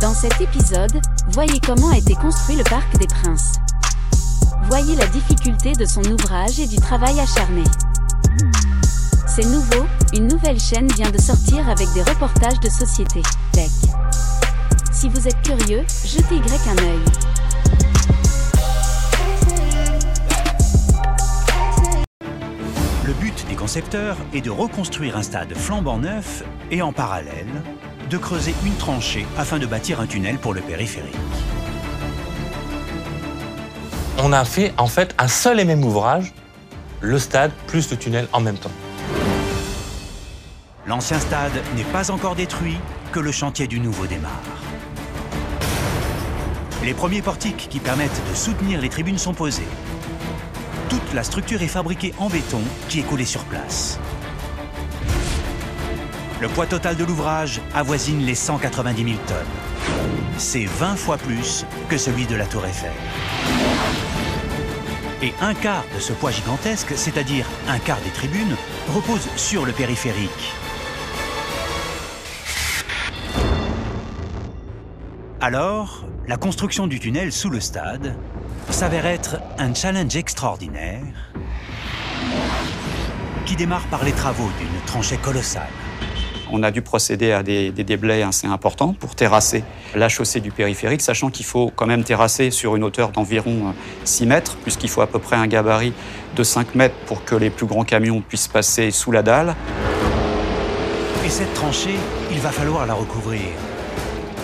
Dans cet épisode, voyez comment a été construit le Parc des Princes. Voyez la difficulté de son ouvrage et du travail acharné. C'est nouveau, une nouvelle chaîne vient de sortir avec des reportages de société. Tech. Si vous êtes curieux, jetez Y un œil. Le but des concepteurs est de reconstruire un stade flambant neuf et en parallèle, de creuser une tranchée afin de bâtir un tunnel pour le périphérique. On a fait en fait un seul et même ouvrage, le stade plus le tunnel en même temps. L'ancien stade n'est pas encore détruit, que le chantier du nouveau démarre. Les premiers portiques qui permettent de soutenir les tribunes sont posés. Toute la structure est fabriquée en béton qui est collé sur place. Le poids total de l'ouvrage avoisine les 190 000 tonnes. C'est 20 fois plus que celui de la Tour Eiffel. Et un quart de ce poids gigantesque, c'est-à-dire un quart des tribunes, repose sur le périphérique. Alors, la construction du tunnel sous le stade s'avère être un challenge extraordinaire qui démarre par les travaux d'une tranchée colossale. On a dû procéder à des, des, déblais assez importants pour terrasser la chaussée du périphérique, sachant qu'il faut quand même terrasser sur une hauteur d'environ 6 mètres, puisqu'il faut à peu près un gabarit de 5 mètres pour que les plus grands camions puissent passer sous la dalle. Et cette tranchée, il va falloir la recouvrir.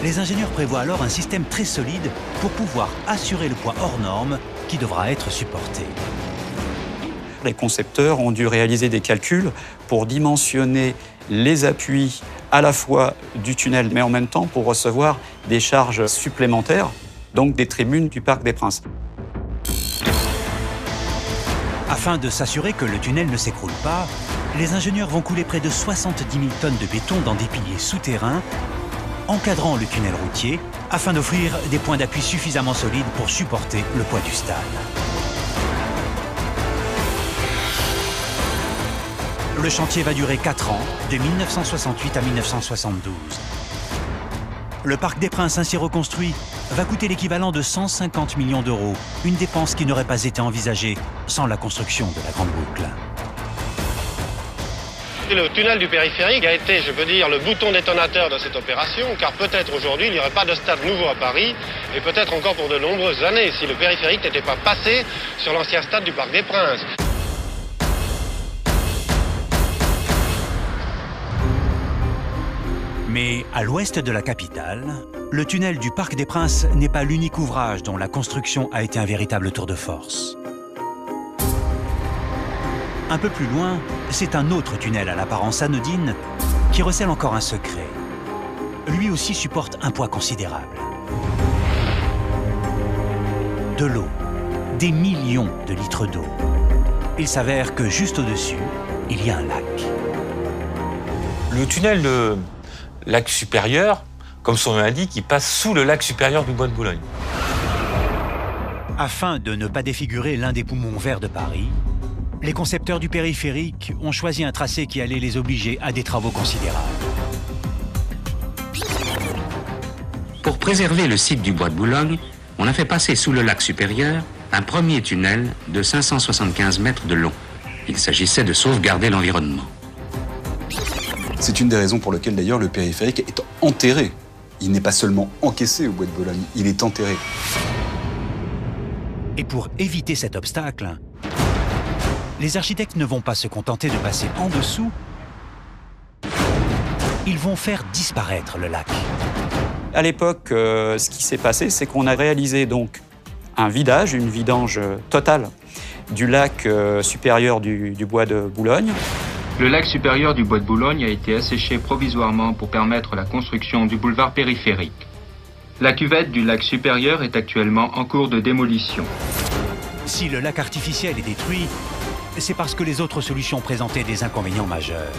Les ingénieurs prévoient alors un système très solide pour pouvoir assurer le poids hors norme qui devra être supporté. Les concepteurs ont dû réaliser des calculs pour dimensionner les appuis à la fois du tunnel, mais en même temps pour recevoir des charges supplémentaires, donc des tribunes du Parc des Princes. Afin de s'assurer que le tunnel ne s'écroule pas, les ingénieurs vont couler près de 70 000 tonnes de béton dans des piliers souterrains, encadrant le tunnel routier, afin d'offrir des points d'appui suffisamment solides pour supporter le poids du stade. Le chantier va durer 4 ans, de 1968 à 1972. Le Parc des Princes ainsi reconstruit va coûter l'équivalent de 150 millions d'euros, une dépense qui n'aurait pas été envisagée sans la construction de la Grande Boucle. Le tunnel du périphérique a été, je peux dire, le bouton détonateur de cette opération, car peut-être aujourd'hui il n'y aurait pas de stade nouveau à Paris, et peut-être encore pour de nombreuses années, si le périphérique n'était pas passé sur l'ancien stade du Parc des Princes. Mais à l'ouest de la capitale, le tunnel du Parc des Princes n'est pas l'unique ouvrage dont la construction a été un véritable tour de force. Un peu plus loin, c'est un autre tunnel à l'apparence anodine qui recèle encore un secret. Lui aussi supporte un poids considérable. De l'eau, des millions de litres d'eau. Il s'avère que juste au-dessus, il y a un lac. Le tunnel de lac supérieur, comme son nom l'indique, il passe sous le lac supérieur du bois de Boulogne. Afin de ne pas défigurer l'un des poumons verts de Paris, les concepteurs du périphérique ont choisi un tracé qui allait les obliger à des travaux considérables. Pour préserver le site du bois de Boulogne, on a fait passer sous le lac supérieur un premier tunnel de 575 mètres de long. Il s'agissait de sauvegarder l'environnement. C'est une des raisons pour lesquelles d'ailleurs le périphérique est enterré. Il n'est pas seulement encaissé au bois de Boulogne, il est enterré. Et pour éviter cet obstacle, les architectes ne vont pas se contenter de passer en dessous, ils vont faire disparaître le lac. À l'époque, euh, ce qui s'est passé, c'est qu'on a réalisé donc un vidage, une vidange totale du lac euh, supérieur du, du bois de Boulogne. Le lac supérieur du bois de Boulogne a été asséché provisoirement pour permettre la construction du boulevard périphérique. La cuvette du lac supérieur est actuellement en cours de démolition. Si le lac artificiel est détruit, c'est parce que les autres solutions présentaient des inconvénients majeurs.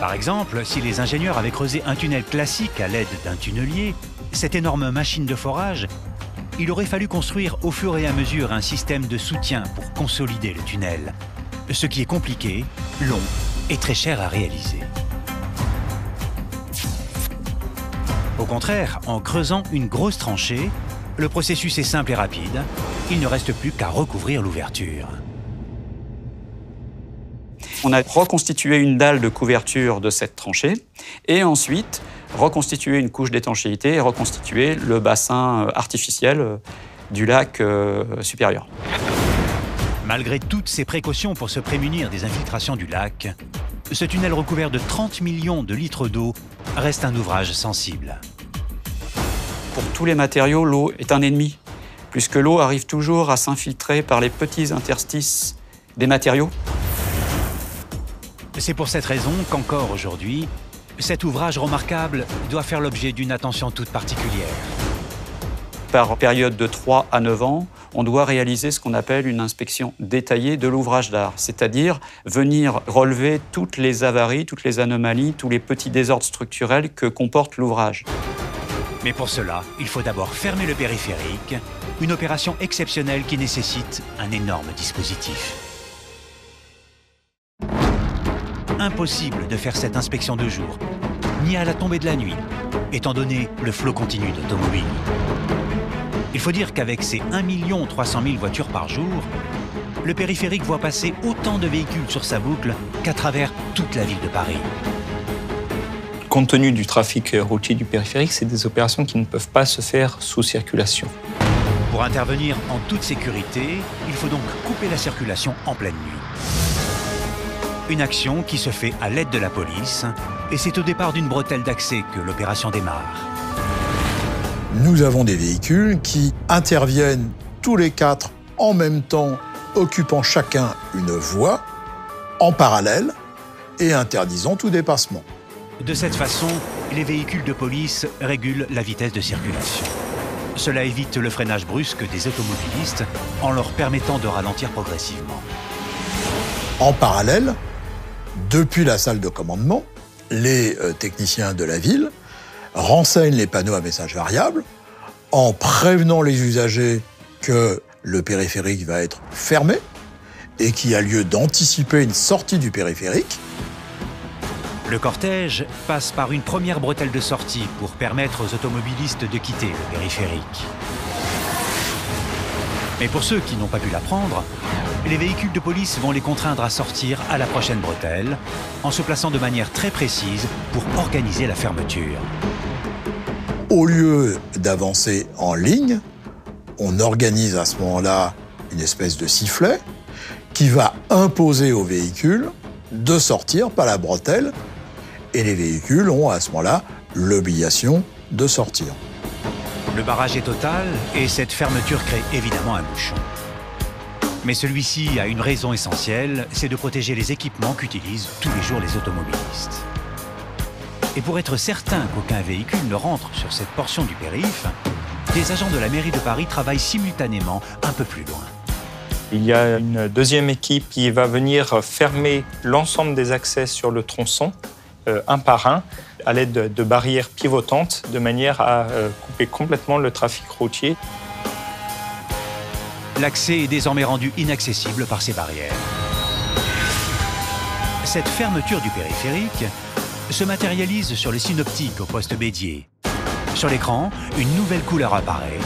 Par exemple, si les ingénieurs avaient creusé un tunnel classique à l'aide d'un tunnelier, cette énorme machine de forage, il aurait fallu construire au fur et à mesure un système de soutien pour consolider le tunnel, ce qui est compliqué, long et très cher à réaliser. Au contraire, en creusant une grosse tranchée, le processus est simple et rapide. Il ne reste plus qu'à recouvrir l'ouverture. On a reconstitué une dalle de couverture de cette tranchée et ensuite reconstitué une couche d'étanchéité et reconstitué le bassin euh, artificiel euh, du lac euh, supérieur. Malgré toutes ces précautions pour se prémunir des infiltrations du lac, ce tunnel recouvert de 30 millions de litres d'eau reste un ouvrage sensible. Pour tous les matériaux, l'eau est un ennemi, puisque l'eau arrive toujours à s'infiltrer par les petits interstices des matériaux. C'est pour cette raison qu'encore aujourd'hui, cet ouvrage remarquable doit faire l'objet d'une attention toute particulière. Par période de 3 à 9 ans, on doit réaliser ce qu'on appelle une inspection détaillée de l'ouvrage d'art, c'est-à-dire venir relever toutes les avaries, toutes les anomalies, tous les petits désordres structurels que comporte l'ouvrage. Mais pour cela, il faut d'abord fermer le périphérique, une opération exceptionnelle qui nécessite un énorme dispositif. Impossible de faire cette inspection de jour, ni à la tombée de la nuit, étant donné le flot continu d'automobiles. Il faut dire qu'avec ses 1 300 000 voitures par jour, le périphérique voit passer autant de véhicules sur sa boucle qu'à travers toute la ville de Paris. Compte tenu du trafic routier du périphérique, c'est des opérations qui ne peuvent pas se faire sous circulation. Pour intervenir en toute sécurité, il faut donc couper la circulation en pleine nuit. Une action qui se fait à l'aide de la police, et c'est au départ d'une bretelle d'accès que l'opération démarre. Nous avons des véhicules qui interviennent tous les quatre en même temps, occupant chacun une voie en parallèle et interdisant tout dépassement. De cette façon, les véhicules de police régulent la vitesse de circulation. Cela évite le freinage brusque des automobilistes en leur permettant de ralentir progressivement. En parallèle, depuis la salle de commandement, les euh, techniciens de la ville renseignent les panneaux à message variable en prévenant les usagers que le périphérique va être fermé et qu'il y a lieu d'anticiper une sortie du périphérique. Le cortège passe par une première bretelle de sortie pour permettre aux automobilistes de quitter le périphérique. Mais pour ceux qui n'ont pas pu la prendre, les véhicules de police vont les contraindre à sortir à la prochaine bretelle, en se plaçant de manière très précise pour organiser la fermeture. Au lieu d'avancer en ligne, on organise à ce moment-là une espèce de sifflet qui va imposer aux véhicules de sortir par la bretelle et les véhicules ont à ce moment-là l'obligation de sortir. Le barrage est total et cette fermeture crée évidemment un bouchon. Mais celui-ci a une raison essentielle, c'est de protéger les équipements qu'utilisent tous les jours les automobilistes. Et pour être certain qu'aucun véhicule ne rentre sur cette portion du périph', des agents de la mairie de Paris travaillent simultanément un peu plus loin. Il y a une deuxième équipe qui va venir fermer l'ensemble des accès sur le tronçon, euh, un par un, à l'aide de, barrières pivotantes, de manière à euh, couper complètement le trafic routier l'accès est désormais rendu inaccessible par ces barrières. Cette fermeture du périphérique se matérialise sur les synoptiques au poste Bédier. Sur l'écran, une nouvelle couleur apparaît,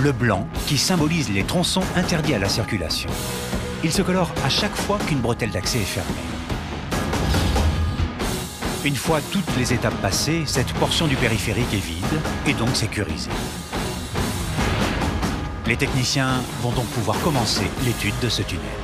le blanc qui symbolise les tronçons interdits à la circulation. Il se colore à chaque fois qu'une bretelle d'accès est fermée. Une fois toutes les étapes passées, cette portion du périphérique est vide et donc sécurisée. Les techniciens vont donc pouvoir commencer l'étude de ce tunnel.